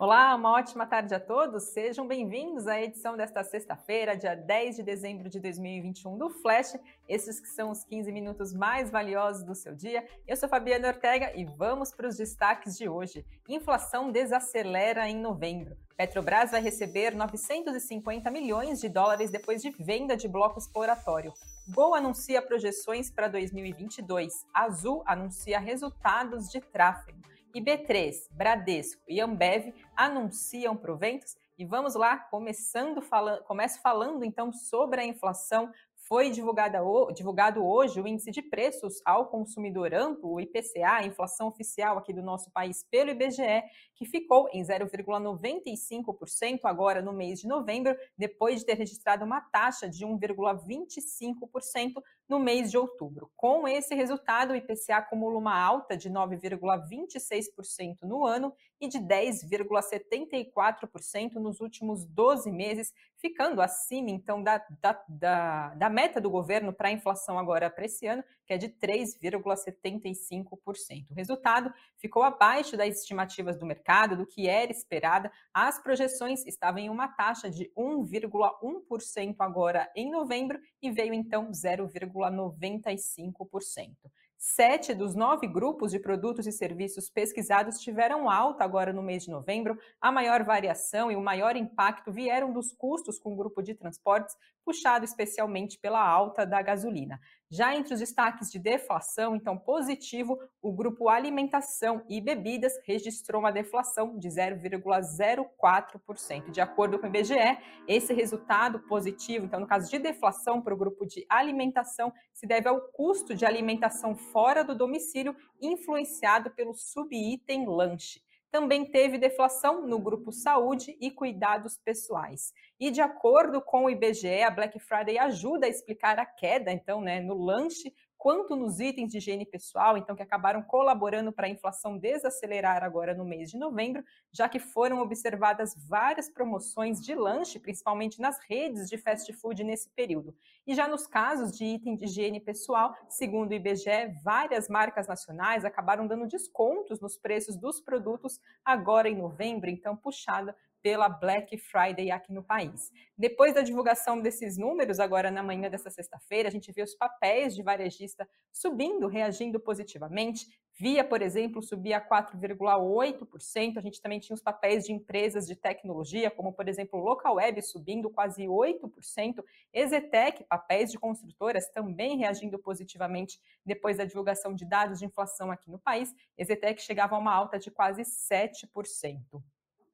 Olá, uma ótima tarde a todos. Sejam bem-vindos à edição desta sexta-feira, dia 10 de dezembro de 2021 do Flash. Esses que são os 15 minutos mais valiosos do seu dia. Eu sou Fabiana Ortega e vamos para os destaques de hoje. Inflação desacelera em novembro. Petrobras vai receber 950 milhões de dólares depois de venda de bloco exploratório. Gol anuncia projeções para 2022. Azul anuncia resultados de tráfego e B3, Bradesco e Ambev anunciam proventos. E vamos lá, começando falando, começo falando então sobre a inflação foi divulgado hoje o índice de preços ao consumidor amplo, o IPCA, a inflação oficial aqui do nosso país pelo IBGE, que ficou em 0,95% agora no mês de novembro, depois de ter registrado uma taxa de 1,25% no mês de outubro. Com esse resultado, o IPCA acumula uma alta de 9,26% no ano e de 10,74% nos últimos 12 meses, ficando acima, então, da, da, da, da meta do governo para a inflação agora para esse ano, que é de 3,75%. O resultado ficou abaixo das estimativas do mercado, do que era esperada. As projeções estavam em uma taxa de 1,1% agora em novembro e veio então 0,95%. Sete dos nove grupos de produtos e serviços pesquisados tiveram alta agora no mês de novembro. A maior variação e o maior impacto vieram dos custos com o grupo de transportes, puxado especialmente pela alta da gasolina. Já entre os destaques de deflação, então positivo, o grupo alimentação e bebidas registrou uma deflação de 0,04%. De acordo com o IBGE, esse resultado positivo, então no caso de deflação para o grupo de alimentação, se deve ao custo de alimentação fora do domicílio influenciado pelo subitem lanche. Também teve deflação no grupo saúde e cuidados pessoais. E de acordo com o IBGE, a Black Friday ajuda a explicar a queda, então, né, no lanche quanto nos itens de higiene pessoal, então que acabaram colaborando para a inflação desacelerar agora no mês de novembro, já que foram observadas várias promoções de lanche, principalmente nas redes de fast food nesse período. E já nos casos de item de higiene pessoal, segundo o IBGE, várias marcas nacionais acabaram dando descontos nos preços dos produtos agora em novembro, então puxada pela Black Friday aqui no país. Depois da divulgação desses números, agora na manhã dessa sexta-feira, a gente viu os papéis de varejista subindo, reagindo positivamente. Via, por exemplo, subir a 4,8%. A gente também tinha os papéis de empresas de tecnologia, como, por exemplo, Localweb subindo quase 8%. Exetec, papéis de construtoras, também reagindo positivamente depois da divulgação de dados de inflação aqui no país. Exetec chegava a uma alta de quase 7%.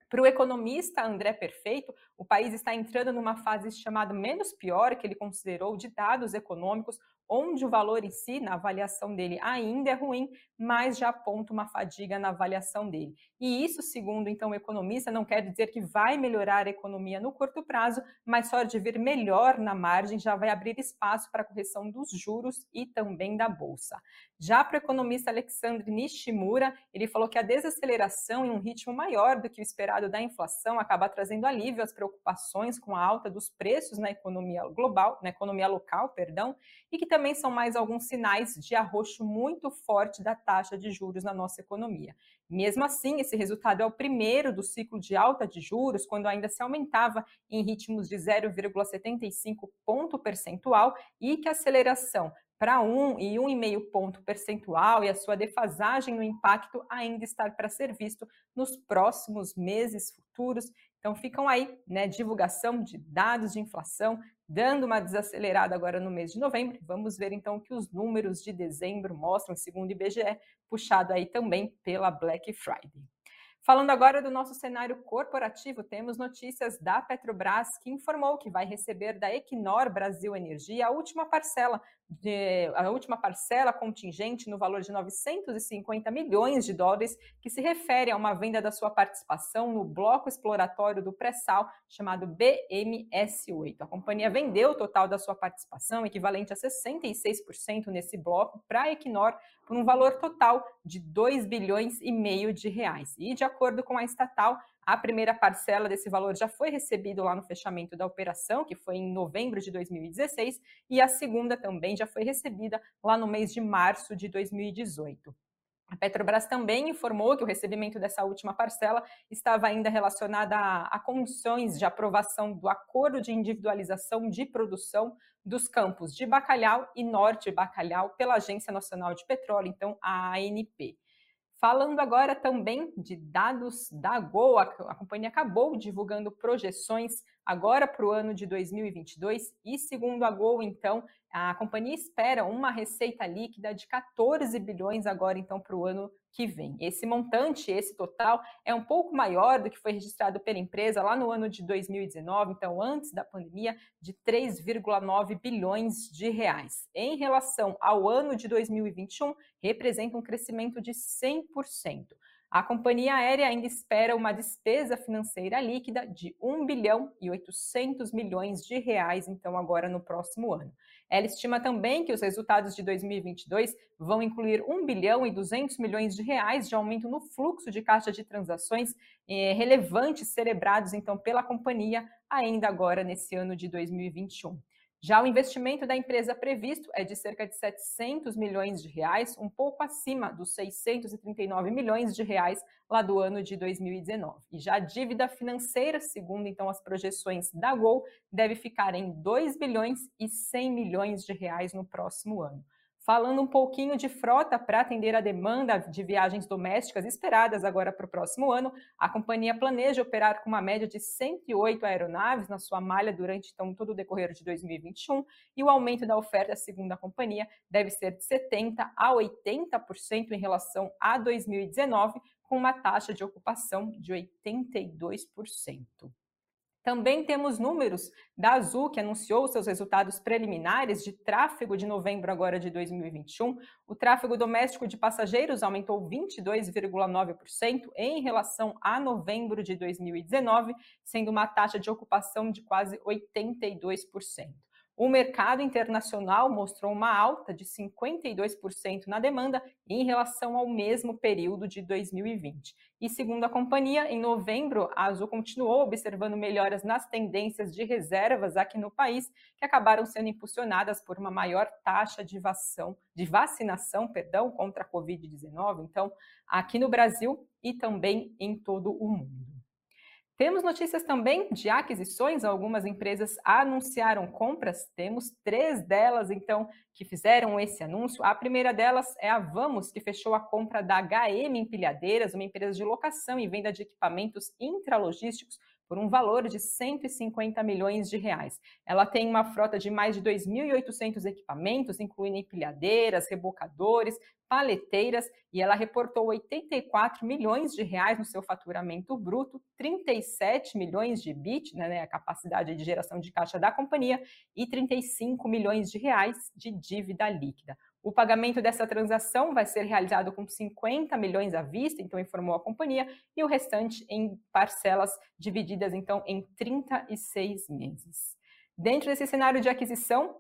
Para o economista André Perfeito, o país está entrando numa fase chamada menos pior, que ele considerou de dados econômicos, onde o valor em si, na avaliação dele, ainda é ruim, mas já aponta uma fadiga na avaliação dele. E isso, segundo então o economista, não quer dizer que vai melhorar a economia no curto prazo, mas só de vir melhor na margem já vai abrir espaço para a correção dos juros e também da bolsa. Já para o economista Alexandre Nishimura, ele falou que a desaceleração em um ritmo maior do que o esperado da inflação acaba trazendo alívio às preocupações com a alta dos preços na economia global, na economia local, perdão, e que também são mais alguns sinais de arroxo muito forte da taxa de juros na nossa economia. Mesmo assim, esse resultado é o primeiro do ciclo de alta de juros, quando ainda se aumentava em ritmos de 0,75 ponto percentual e que a aceleração para 1 e 1,5 ponto percentual e a sua defasagem no impacto ainda está para ser visto nos próximos meses futuros. Então ficam aí, né, divulgação de dados de inflação, dando uma desacelerada agora no mês de novembro. Vamos ver então o que os números de dezembro mostram, segundo o IBGE, puxado aí também pela Black Friday. Falando agora do nosso cenário corporativo, temos notícias da Petrobras, que informou que vai receber da Equinor Brasil Energia a última parcela de, a última parcela contingente no valor de 950 milhões de dólares, que se refere a uma venda da sua participação no bloco exploratório do pré-sal chamado BMS8. A companhia vendeu o total da sua participação, equivalente a 66% nesse bloco, para a Equinor por um valor total de 2 bilhões e meio de reais. E de acordo com a estatal, a primeira parcela desse valor já foi recebida lá no fechamento da operação, que foi em novembro de 2016, e a segunda também já foi recebida lá no mês de março de 2018. A Petrobras também informou que o recebimento dessa última parcela estava ainda relacionada a, a, condições de aprovação do acordo de individualização de produção dos campos de Bacalhau e Norte Bacalhau pela Agência Nacional de Petróleo, então a ANP. Falando agora também de dados da Gol, a, a companhia acabou divulgando projeções agora para o ano de 2022 e, segundo a Gol, então, a companhia espera uma receita líquida de 14 bilhões agora, então, para o ano que vem. Esse montante, esse total, é um pouco maior do que foi registrado pela empresa lá no ano de 2019, então antes da pandemia, de 3,9 bilhões de reais. Em relação ao ano de 2021, representa um crescimento de 100%. A companhia aérea ainda espera uma despesa financeira líquida de 1 bilhão e 800 milhões de reais, então agora no próximo ano. Ela estima também que os resultados de 2022 vão incluir 1 bilhão e 200 milhões de reais de aumento no fluxo de caixa de transações eh, relevantes celebrados então pela companhia ainda agora nesse ano de 2021. Já o investimento da empresa previsto é de cerca de 700 milhões de reais, um pouco acima dos 639 milhões de reais lá do ano de 2019. E já a dívida financeira, segundo então as projeções da Gol, deve ficar em 2 bilhões e 100 milhões de reais no próximo ano. Falando um pouquinho de frota para atender a demanda de viagens domésticas esperadas agora para o próximo ano, a companhia planeja operar com uma média de 108 aeronaves na sua malha durante então, todo o decorrer de 2021 e o aumento da oferta, segundo a companhia, deve ser de 70% a 80% em relação a 2019, com uma taxa de ocupação de 82%. Também temos números da Azul, que anunciou seus resultados preliminares de tráfego de novembro agora de 2021. O tráfego doméstico de passageiros aumentou 22,9% em relação a novembro de 2019, sendo uma taxa de ocupação de quase 82%. O mercado internacional mostrou uma alta de 52% na demanda em relação ao mesmo período de 2020. E segundo a companhia, em novembro, a Azul continuou observando melhoras nas tendências de reservas aqui no país, que acabaram sendo impulsionadas por uma maior taxa de, vação, de vacinação perdão, contra a Covid-19, então, aqui no Brasil e também em todo o mundo. Temos notícias também de aquisições, algumas empresas anunciaram compras, temos três delas, então, que fizeram esse anúncio. A primeira delas é a Vamos, que fechou a compra da HM Empilhadeiras, uma empresa de locação e venda de equipamentos intralogísticos por um valor de 150 milhões de reais. Ela tem uma frota de mais de 2.800 equipamentos, incluindo empilhadeiras, rebocadores, paleteiras, e ela reportou 84 milhões de reais no seu faturamento bruto, 37 milhões de bit, né, a capacidade de geração de caixa da companhia, e 35 milhões de reais de dívida líquida. O pagamento dessa transação vai ser realizado com 50 milhões à vista, então informou a companhia, e o restante em parcelas divididas então em 36 meses. Dentro desse cenário de aquisição,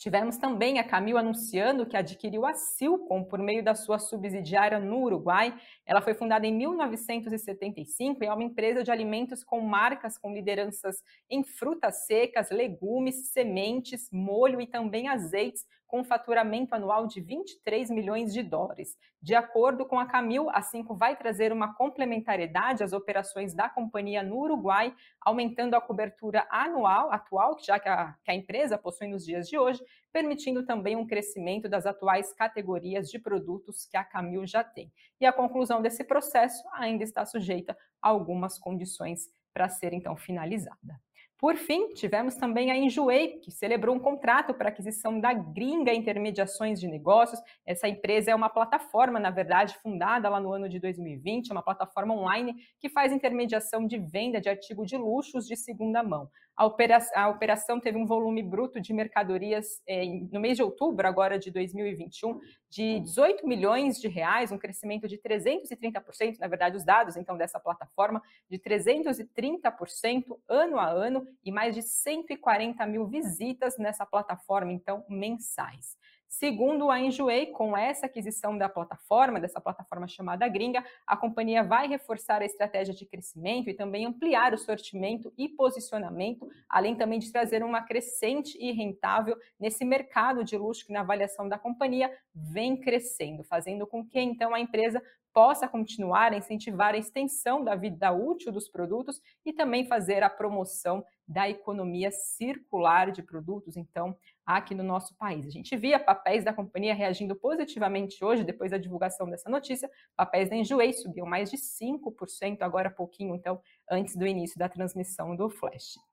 Tivemos também a Camil anunciando que adquiriu a Silcom por meio da sua subsidiária no Uruguai. Ela foi fundada em 1975 e é uma empresa de alimentos com marcas com lideranças em frutas secas, legumes, sementes, molho e também azeites, com faturamento anual de 23 milhões de dólares. De acordo com a Camil, a Cinco vai trazer uma complementariedade às operações da companhia no Uruguai, aumentando a cobertura anual atual, já que a, que a empresa possui nos dias de hoje, permitindo também um crescimento das atuais categorias de produtos que a Camil já tem. E a conclusão desse processo ainda está sujeita a algumas condições para ser então finalizada. Por fim, tivemos também a Enjoei, que celebrou um contrato para aquisição da Gringa Intermediações de Negócios. Essa empresa é uma plataforma, na verdade, fundada lá no ano de 2020, é uma plataforma online que faz intermediação de venda de artigo de luxos de segunda mão. A operação, a operação teve um volume bruto de mercadorias eh, no mês de outubro, agora de 2021, de 18 milhões de reais, um crescimento de 330%, na verdade, os dados então dessa plataforma, de 330% ano a ano e mais de 140 mil visitas nessa plataforma, então, mensais. Segundo a Enjoei, com essa aquisição da plataforma, dessa plataforma chamada Gringa, a companhia vai reforçar a estratégia de crescimento e também ampliar o sortimento e posicionamento, além também de trazer uma crescente e rentável nesse mercado de luxo que na avaliação da companhia vem crescendo, fazendo com que então a empresa possa continuar a incentivar a extensão da vida útil dos produtos e também fazer a promoção da economia circular de produtos, então, aqui no nosso país. A gente via papéis da companhia reagindo positivamente hoje, depois da divulgação dessa notícia. Papéis da Enjoei subiam mais de 5%, agora pouquinho, então, antes do início da transmissão do Flash.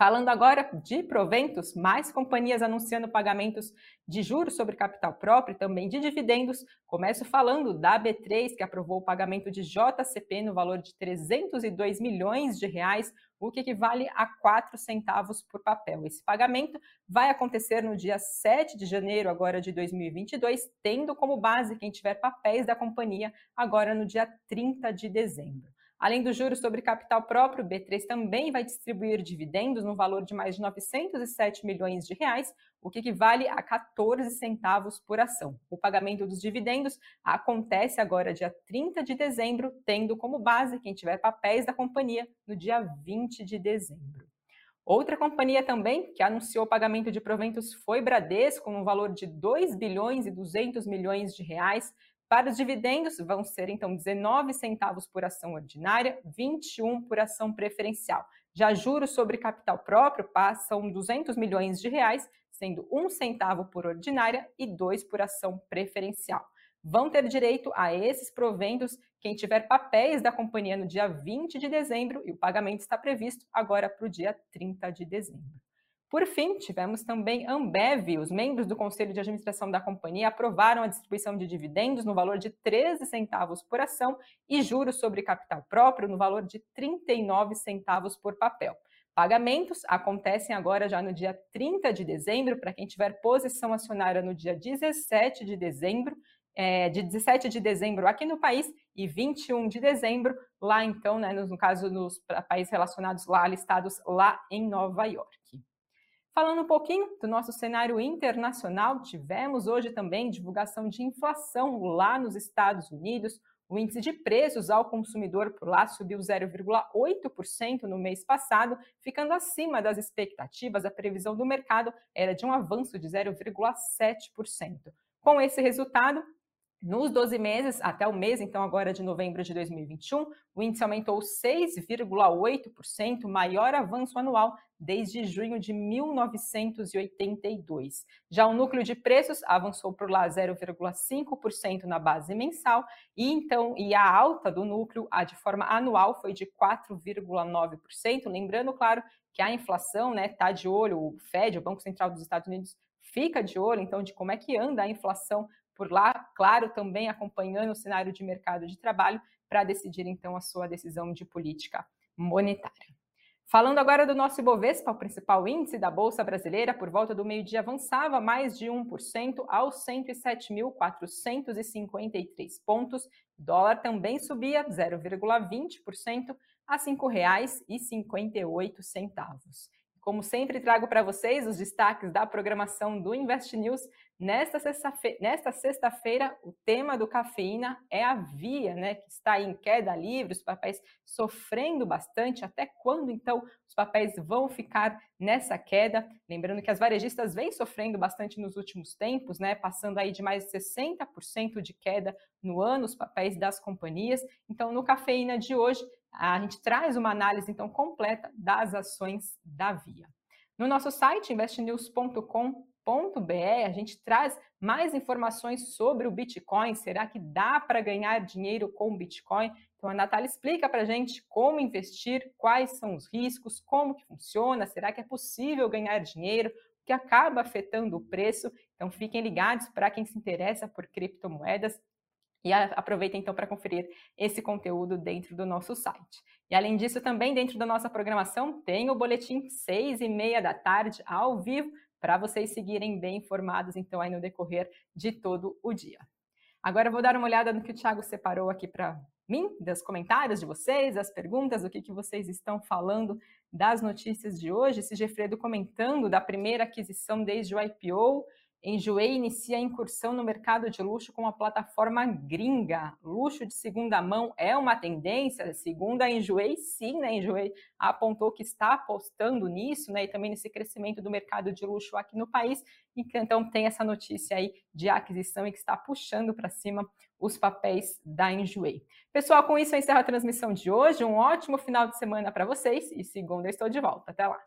Falando agora de proventos, mais companhias anunciando pagamentos de juros sobre capital próprio também de dividendos. Começo falando da B3, que aprovou o pagamento de JCP no valor de 302 milhões de reais, o que equivale a 4 centavos por papel. Esse pagamento vai acontecer no dia 7 de janeiro agora de 2022, tendo como base quem tiver papéis da companhia agora no dia 30 de dezembro. Além do juros sobre capital próprio, o B3 também vai distribuir dividendos no valor de mais de 907 milhões de reais, o que equivale a 14 centavos por ação. O pagamento dos dividendos acontece agora dia 30 de dezembro, tendo como base quem tiver papéis da companhia no dia 20 de dezembro. Outra companhia também que anunciou o pagamento de proventos foi Bradesco, no valor de 2 bilhões e 200 milhões de reais, para os dividendos, vão ser então 19 centavos por ação ordinária, 21 por ação preferencial. Já juros sobre capital próprio passam 200 milhões de reais, sendo um centavo por ordinária e dois por ação preferencial. Vão ter direito a esses proventos quem tiver papéis da companhia no dia 20 de dezembro e o pagamento está previsto agora para o dia 30 de dezembro. Por fim, tivemos também Ambev. Os membros do Conselho de Administração da companhia aprovaram a distribuição de dividendos no valor de 13 centavos por ação e juros sobre capital próprio no valor de 39 centavos por papel. Pagamentos acontecem agora já no dia 30 de dezembro, para quem tiver posição acionária no dia 17 de dezembro, é, de 17 de dezembro aqui no país e 21 de dezembro lá então, né, no, no caso nos países relacionados lá, listados lá em Nova York. Falando um pouquinho do nosso cenário internacional, tivemos hoje também divulgação de inflação lá nos Estados Unidos. O índice de preços ao consumidor por lá subiu 0,8% no mês passado, ficando acima das expectativas. A previsão do mercado era de um avanço de 0,7%. Com esse resultado, nos 12 meses, até o mês, então, agora de novembro de 2021, o índice aumentou 6,8%, maior avanço anual desde junho de 1982. Já o núcleo de preços avançou por lá 0,5% na base mensal, e então e a alta do núcleo, a de forma anual, foi de 4,9%. Lembrando, claro, que a inflação né, tá de olho, o Fed, o Banco Central dos Estados Unidos, fica de olho, então, de como é que anda a inflação por lá, claro, também acompanhando o cenário de mercado de trabalho para decidir então a sua decisão de política monetária. Falando agora do nosso Ibovespa, o principal índice da Bolsa Brasileira, por volta do meio-dia avançava mais de 1% aos 107.453 pontos. O dólar também subia 0,20% a R$ 5,58. Como sempre, trago para vocês os destaques da programação do Invest News. Nesta sexta-feira, sexta o tema do cafeína é a Via, né, que está em queda livre, os papéis sofrendo bastante. Até quando, então, os papéis vão ficar nessa queda? Lembrando que as varejistas vêm sofrendo bastante nos últimos tempos, né, passando aí de mais de 60% de queda no ano, os papéis das companhias. Então, no cafeína de hoje, a gente traz uma análise então completa das ações da Via. No nosso site investnews.com.br a gente traz mais informações sobre o Bitcoin. Será que dá para ganhar dinheiro com o Bitcoin? Então a Natália explica para a gente como investir, quais são os riscos, como que funciona, será que é possível ganhar dinheiro, o que acaba afetando o preço. Então fiquem ligados para quem se interessa por criptomoedas. E aproveita então para conferir esse conteúdo dentro do nosso site. E além disso, também dentro da nossa programação tem o boletim 6 e meia da tarde, ao vivo, para vocês seguirem bem informados então aí no decorrer de todo o dia. Agora eu vou dar uma olhada no que o Thiago separou aqui para mim, dos comentários de vocês, as perguntas, o que, que vocês estão falando das notícias de hoje. Esse Gefredo comentando da primeira aquisição desde o IPO, Enjoei inicia a incursão no mercado de luxo com uma plataforma gringa. Luxo de segunda mão é uma tendência? Segundo a Enjoei, sim, né? Enjoei apontou que está apostando nisso, né? E também nesse crescimento do mercado de luxo aqui no país. Então tem essa notícia aí de aquisição e que está puxando para cima os papéis da Enjoei. Pessoal, com isso eu encerro a transmissão de hoje. Um ótimo final de semana para vocês e segunda eu estou de volta. Até lá.